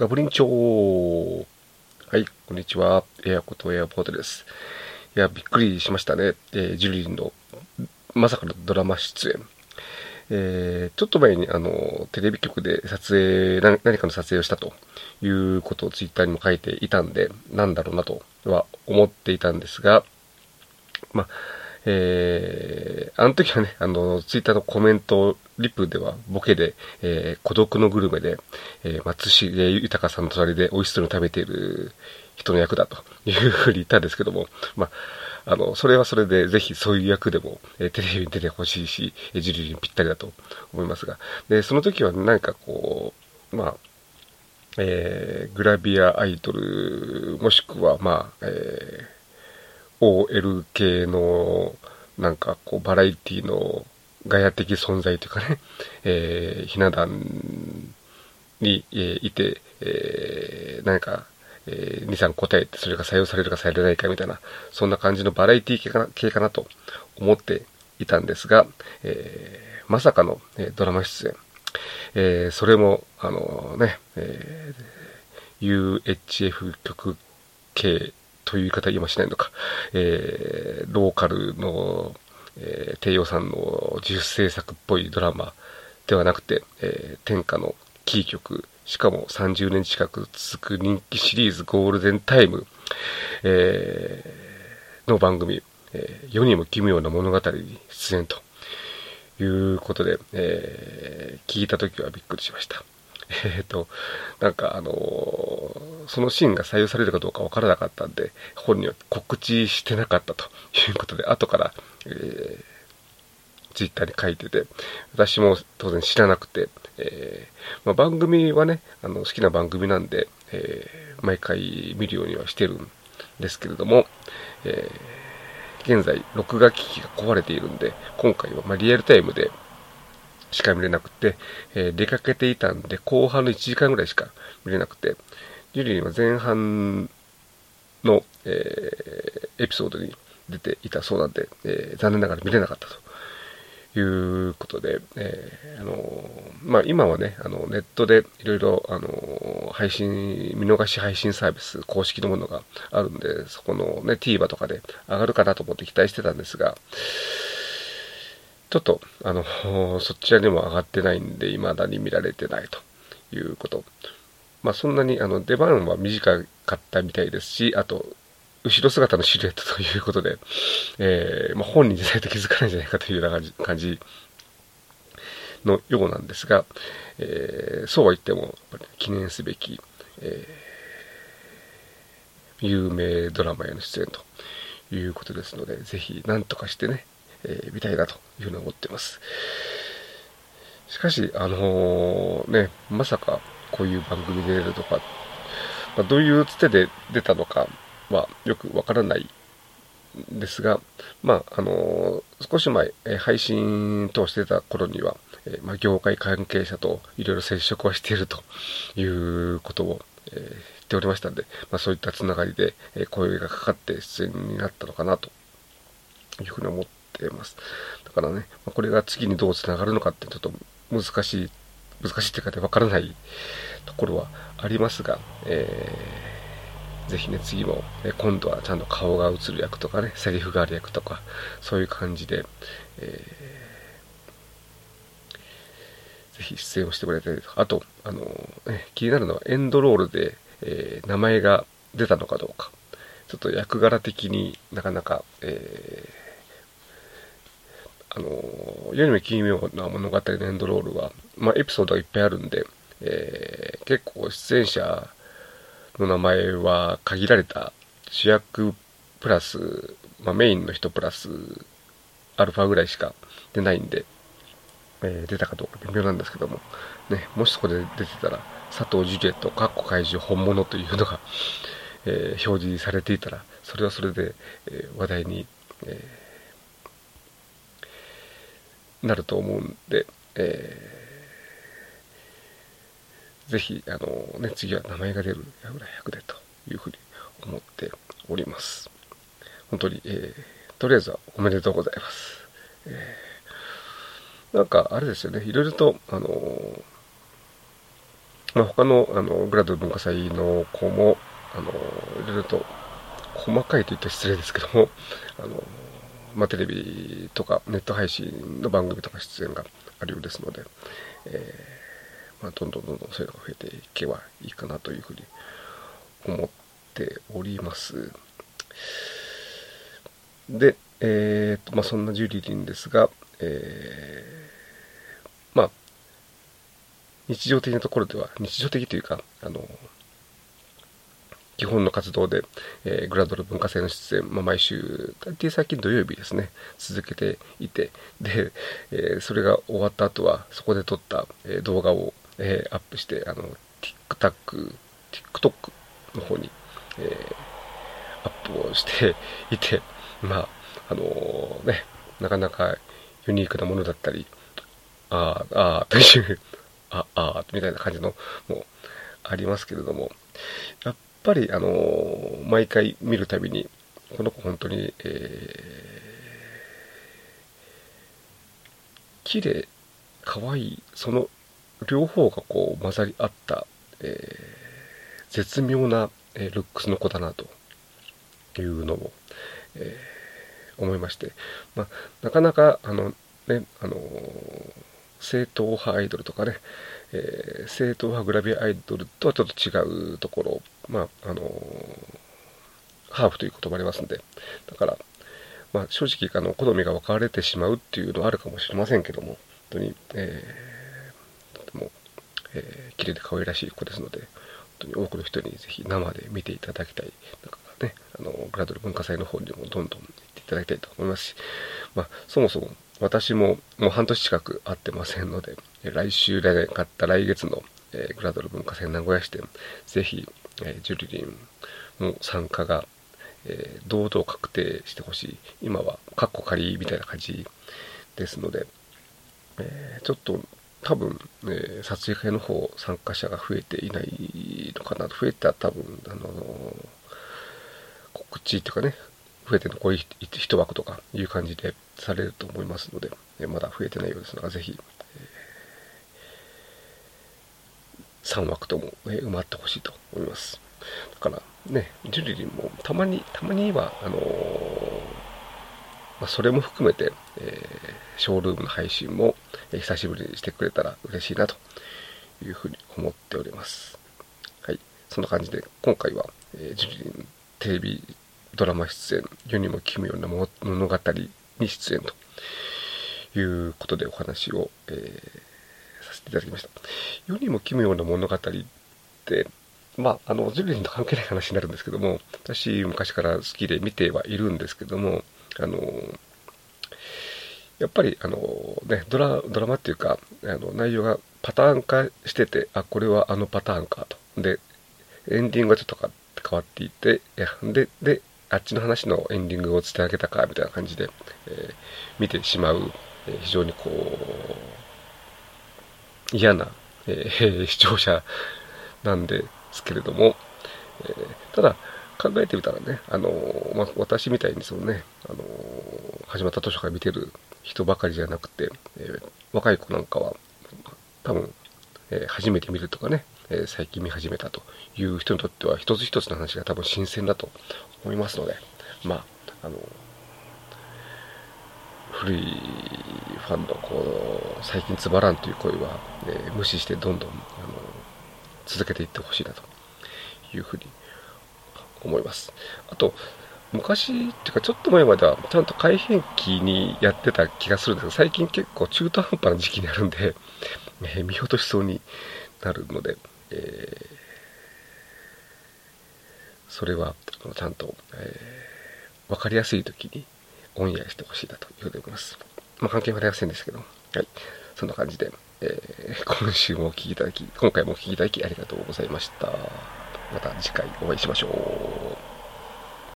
ガブリンチョー。はい、こんにちは。エアコとエアポートです。いや、びっくりしましたね。えー、ジュリーのまさかのドラマ出演。えー、ちょっと前にあのテレビ局で撮影何かの撮影をしたということをツイッターにも書いていたんで、なんだろうなとは思っていたんですが、まあ、えー、あの時はね、あの、ツイッターのコメント、リップではボケで、えー、孤独のグルメで、えー、松重豊さんの隣で美味しそうに食べている人の役だと いうふうに言ったんですけども、まあ、あの、それはそれで、ぜひそういう役でも、えー、テレビに出てほしいし、えジュリーにぴったりだと思いますが、で、その時は何かこう、まあ、えー、グラビアアイドル、もしくは、まあ、えー OL 系の、なんかこう、バラエティのガヤ的存在というかね、えー、ひな壇に、えー、いて、えー、何か、えー、2、3答えて、それが採用されるかされないかみたいな、そんな感じのバラエティ系かな系かなと思っていたんですが、えー、まさかの、えー、ドラマ出演。えー、それも、あのね、えー、UHF 曲系という言い方今しないのか、えー、ローカルの、えー、低予算の自主制作っぽいドラマではなくて、えー、天下のキー局、しかも30年近く続く人気シリーズゴールデンタイム、えー、の番組、えー、世にも奇妙な物語に出演と。いうことで、えー、聞いた時はびっくりしました。えっ、ー、と、なんかあのー、そのシーンが採用されるかどうかわからなかったんで、本人は告知してなかったということで、後から、えー、ツイッターに書いてて、私も当然知らなくて、えー、まあ、番組はね、あの好きな番組なんで、えー、毎回見るようにはしてるんですけれども、えー、現在、録画機器が壊れているんで、今回はまリアルタイムで、しか見れなくて、え、出かけていたんで、後半の1時間ぐらいしか見れなくて、ジュリーは前半の、えー、エピソードに出ていたそうなんで、えー、残念ながら見れなかったということで、えー、あのまあ、今はね、あのネットでいろいろ、あの配信、見逃し配信サービス公式のものがあるんで、そこのね、TVer とかで上がるかなと思って期待してたんですが、ちょっと、あの、そちらにも上がってないんで、未だに見られてないということ。まあ、そんなに、あの、出番は短かったみたいですし、あと、後ろ姿のシルエット ということで、えー、まあ、本人じゃないと気づかないんじゃないかというような感じのようなんですが、えー、そうは言っても、記念すべき、えー、有名ドラマへの出演ということですので、ぜひ何とかしてね、えー、見たいなというふうに思っています。しかし、あの、ね、まさかこういう番組で出るとか、まあ、どういうつてで出たのかはよくわからないんですが、まあ、あの、少し前、え配信等してた頃には、えまあ、業界関係者といろいろ接触はしているということを、えー、言っておりましたんで、まあ、そういったつながりで、え声がかかって出演になったのかなというふうに思っててます。だからね、まこれが次にどう繋がるのかってちょっと難しい、難しいっていうかでわからないところはありますが、えー、ぜひね、次も、え今度はちゃんと顔が映る役とかね、セリフがある役とか、そういう感じで、えー、ぜひ出演をしてもらいたいと。あと、あのね、気になるのはエンドロールで、えー、名前が出たのかどうか。ちょっと役柄的になかなか、えーあの、世にも奇妙な物語のエンドロールは、まあ、エピソードがいっぱいあるんで、えー、結構出演者の名前は限られた主役プラス、まあ、メインの人プラスアルファぐらいしか出ないんで、えー、出たかどうか微妙なんですけども、ね、もしそこで出てたら、佐藤ジュリエット、カッコ怪獣本物というのが、えー、表示されていたら、それはそれで、え話題に、えなると思うんで、え、ぜひ、あのね、次は名前が出るやぐら100でというふうに思っております。本当に、えー、とりあえずはおめでとうございます。えー、なんか、あれですよね、いろいろと、あのまあ、他のあのグラドル文化祭の子もあのいろいろと細かいと言った失礼ですけどもあの、まあ、テレビとかネット配信の番組とか出演があるようですので、えー、まあ、どんどんどんどんそういうのが増えていけばいいかなというふうに思っております。で、えーとまあ、そんなジュリリンですが、えー、まあ日常的なところでは日常的というかあの基本の活動で、えー、グラドル文化祭の出演、まあ、毎週、大体最近土曜日ですね、続けていて、で、えー、それが終わった後は、そこで撮った、えー、動画を、えアップして、あの、TikTok、TikTok の方に、えアップをしていて、まあ、あのね、なかなかユニークなものだったり、ああ、ああ、という、ああ、みたいな感じのもうありますけれども、やっぱり、あのー、毎回見るたびに、この子本当に、えー、綺麗、可愛い、その両方がこう混ざり合った、えー、絶妙な、えー、ルックスの子だなというのを、えー、思いまして、まあ、なかなか、あの、ね、あの、正統派アイドルとかね、えー、正統派グラビアアイドルとはちょっと違うところ、まあ、あの、ハーフということもありますんで、だから、まあ、正直、あの、好みが分かれてしまうっていうのはあるかもしれませんけども、本当に、えー、えー、綺麗で可愛らしい子ですので、本当に多くの人にぜひ生で見ていただきたい。なんかね、あの、グラドル文化祭の方にもどんどん行っていただきたいと思いますし、まあ、そもそも私ももう半年近く会ってませんので、来週で買った来月の、えー、グラドル文化祭名古屋支店、ぜひ、えー、ジュリリンの参加が、えー、堂々確定してほしい。今はカッコ仮みたいな感じですので、えちょっと多分、え撮影会の方参加者が増えていないのかなと。増えたら多分、あの告知とかね、増えてるのこういう一枠とかいう感じでされると思いますので、えまだ増えてないようですが、ぜひ、3枠ともえ、埋まってほしいと思います。だからね、ジュリリンもたまに、たまには、あのー、まあ、それも含めて、えー、ショールームの配信も、え、久しぶりにしてくれたら嬉しいなというふうに思っております。はい。そんな感じで、今回は、えジュリリンテレビドラマ出演、世にも奇妙な物語に出演ということでお話を、えー、させていただきました。世にも奇妙な物語って、まあ、あの、ジュリリンと関係ない話になるんですけども、私昔から好きで見てはいるんですけども、あの、やっぱり、あの、ね、ドラ、ドラマっていうか、あの、内容がパターン化してて、あ、これはあのパターンかと。で、エンディングがちょっと変わっていて、いやで、で、あっちの話のエンディングを伝え上げたかみたいな感じで、えー、見てしまう、えー、非常にこう嫌な、えー、視聴者なんですけれども、えただ考えてみたらね、あのま私みたいにそのね、あの始まった当初から見てる人ばかりじゃなくて、え若い子なんかは多分、え初めて見るとかね、え最近見始めたという人にとっては一つ一つの話が多分新鮮だと思いますので、まあ、あの、古いファンのこう、最近つまらんという声は、え無視してどんどん、あの、続けていってほしいなというふうに思います。あと、昔っていうかちょっと前まではちゃんと改変期にやってた気がするんですけど、最近結構中途半端な時期にあるんで、えー、見落としそうになるので、えーそれはちゃんと、えー、分かりやすい時にオンエアしてほしいなというふうに思います。まあ、関係はありませんですけど、はい。そんな感じで、えー、今週もお聴きいただき、今回もお聴きいただきありがとうございました。また次回お会いしましょう。